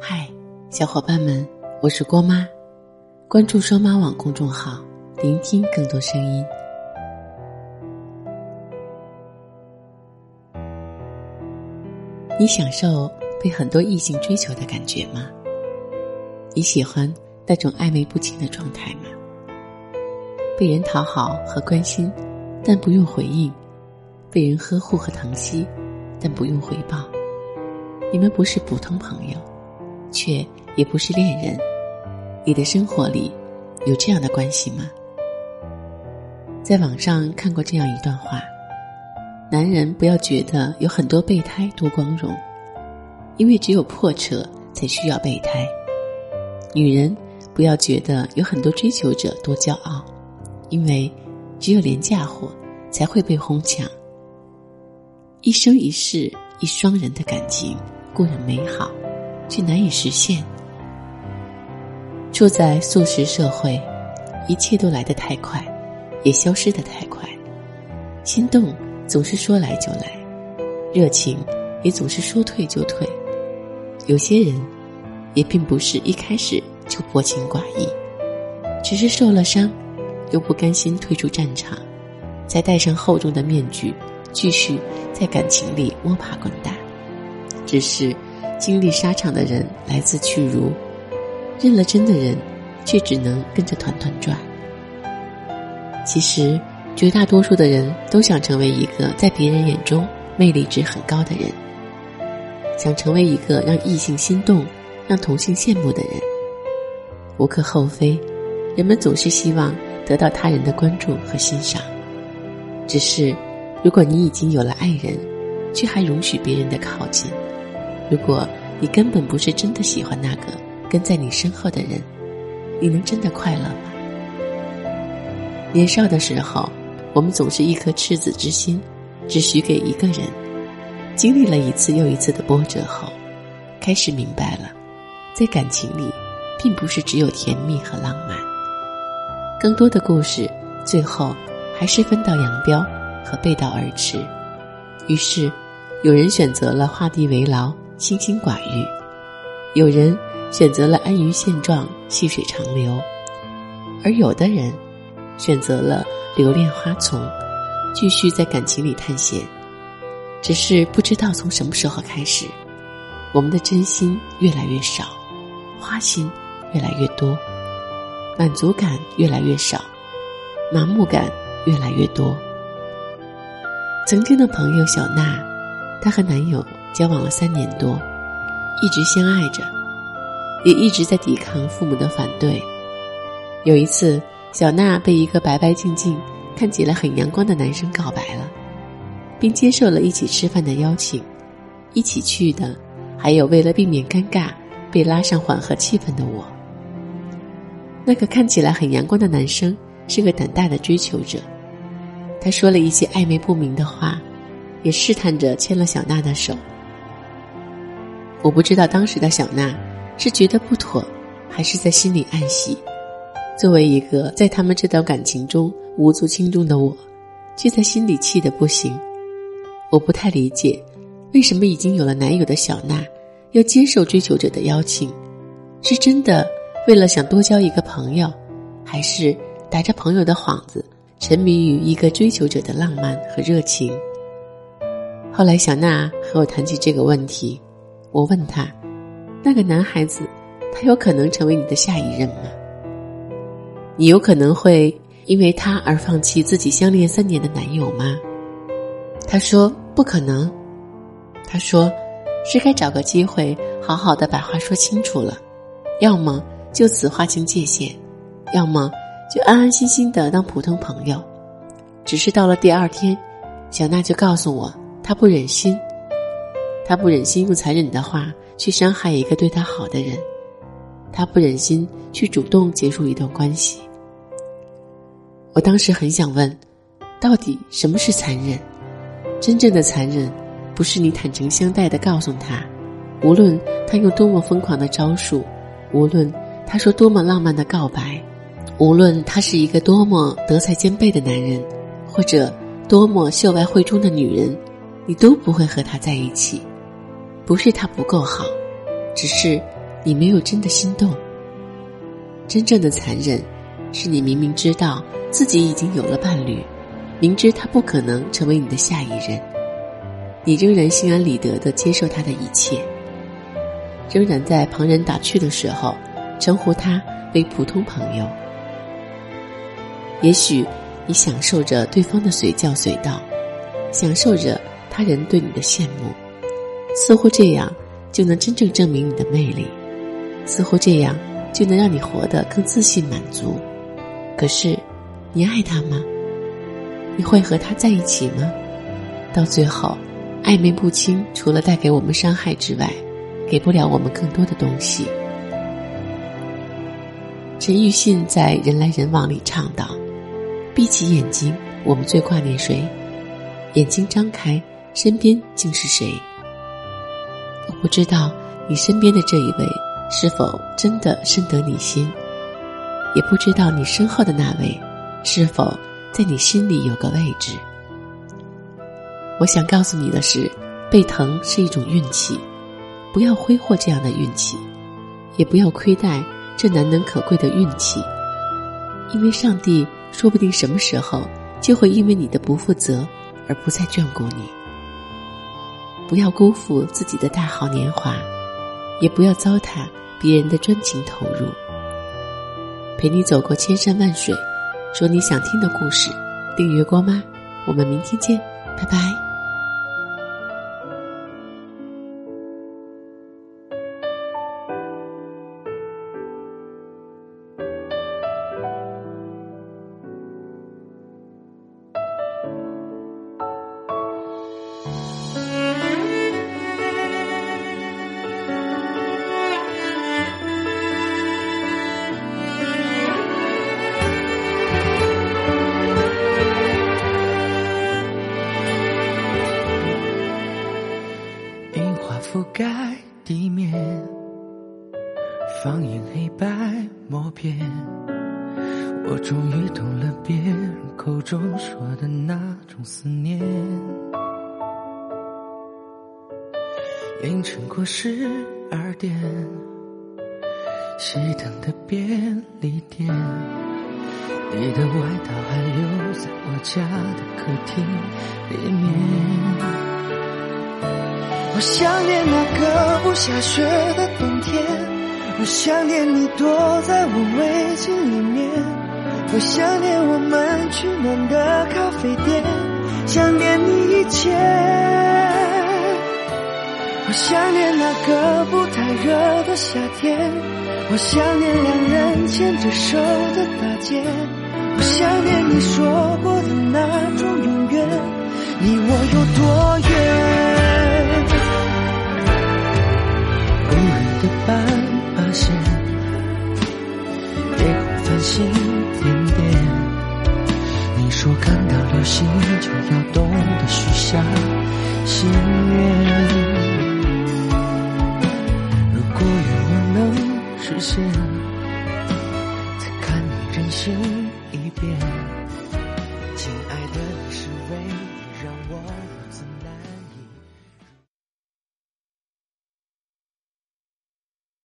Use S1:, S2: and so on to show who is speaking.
S1: 嗨，小伙伴们，我是郭妈，关注双妈网公众号，聆听更多声音。你享受被很多异性追求的感觉吗？你喜欢那种暧昧不清的状态吗？被人讨好和关心，但不用回应；被人呵护和疼惜，但不用回报。你们不是普通朋友，却也不是恋人。你的生活里有这样的关系吗？在网上看过这样一段话：男人不要觉得有很多备胎多光荣，因为只有破车才需要备胎；女人不要觉得有很多追求者多骄傲，因为只有廉价货才会被哄抢。一生一世一双人的感情。固然美好，却难以实现。处在速食社会，一切都来得太快，也消失得太快。心动总是说来就来，热情也总是说退就退。有些人，也并不是一开始就薄情寡义，只是受了伤，又不甘心退出战场，才戴上厚重的面具，继续在感情里摸爬滚打。只是，经历沙场的人来自去如，认了真的人，却只能跟着团团转。其实，绝大多数的人都想成为一个在别人眼中魅力值很高的人，想成为一个让异性心动、让同性羡慕的人。无可厚非，人们总是希望得到他人的关注和欣赏。只是，如果你已经有了爱人，却还容许别人的靠近。如果你根本不是真的喜欢那个跟在你身后的人，你能真的快乐吗？年少的时候，我们总是一颗赤子之心，只许给一个人。经历了一次又一次的波折后，开始明白了，在感情里，并不是只有甜蜜和浪漫，更多的故事最后还是分道扬镳和背道而驰。于是，有人选择了画地为牢。清心寡欲，有人选择了安于现状、细水长流，而有的人选择了留恋花丛，继续在感情里探险。只是不知道从什么时候开始，我们的真心越来越少，花心越来越多，满足感越来越少，麻木感越来越多。曾经的朋友小娜，她和男友。交往了三年多，一直相爱着，也一直在抵抗父母的反对。有一次，小娜被一个白白净净、看起来很阳光的男生告白了，并接受了一起吃饭的邀请。一起去的还有为了避免尴尬被拉上缓和气氛的我。那个看起来很阳光的男生是个胆大的追求者，他说了一些暧昧不明的话，也试探着牵了小娜的手。我不知道当时的小娜是觉得不妥，还是在心里暗喜。作为一个在他们这段感情中无足轻重的我，却在心里气得不行。我不太理解，为什么已经有了男友的小娜要接受追求者的邀请？是真的为了想多交一个朋友，还是打着朋友的幌子沉迷于一个追求者的浪漫和热情？后来，小娜和我谈起这个问题。我问他：“那个男孩子，他有可能成为你的下一任吗？你有可能会因为他而放弃自己相恋三年的男友吗？”他说：“不可能。”他说：“是该找个机会好好的把话说清楚了，要么就此划清界限，要么就安安心心的当普通朋友。”只是到了第二天，小娜就告诉我，她不忍心。他不忍心用残忍的话去伤害一个对他好的人，他不忍心去主动结束一段关系。我当时很想问，到底什么是残忍？真正的残忍，不是你坦诚相待的告诉他，无论他用多么疯狂的招数，无论他说多么浪漫的告白，无论他是一个多么德才兼备的男人，或者多么秀外慧中的女人，你都不会和他在一起。不是他不够好，只是你没有真的心动。真正的残忍，是你明明知道自己已经有了伴侣，明知他不可能成为你的下一任，你仍然心安理得的接受他的一切，仍然在旁人打趣的时候称呼他为普通朋友。也许你享受着对方的随叫随到，享受着他人对你的羡慕，似乎这样就能真正证明你的魅力，似乎这样。就能让你活得更自信满足。可是，你爱他吗？你会和他在一起吗？到最后，暧昧不清，除了带给我们伤害之外，给不了我们更多的东西。陈奕迅在《人来人往》里唱道：“闭起眼睛，我们最挂念谁？眼睛张开，身边竟是谁？不知道你身边的这一位。”是否真的深得你心？也不知道你身后的那位，是否在你心里有个位置？我想告诉你的是，被疼是一种运气，不要挥霍这样的运气，也不要亏待这难能可贵的运气，因为上帝说不定什么时候就会因为你的不负责而不再眷顾你。不要辜负自己的大好年华。也不要糟蹋别人的专情投入。陪你走过千山万水，说你想听的故事。订阅光妈，我们明天见，拜拜。
S2: 边。我终于懂了别人口中说的那种思念。凌晨过十二点，熄灯的便利店，你的外套还留在我家的客厅里面。我想念那个不下雪的冬天，我想念你躲在我围巾里面，我想念我们取暖的咖啡店，想念你一切。我想念那个不太热的夏天，我想念两人牵着手的大街，我想念你说过的那种永远，离我有多远？的斑马线，视线，再看你任性一遍。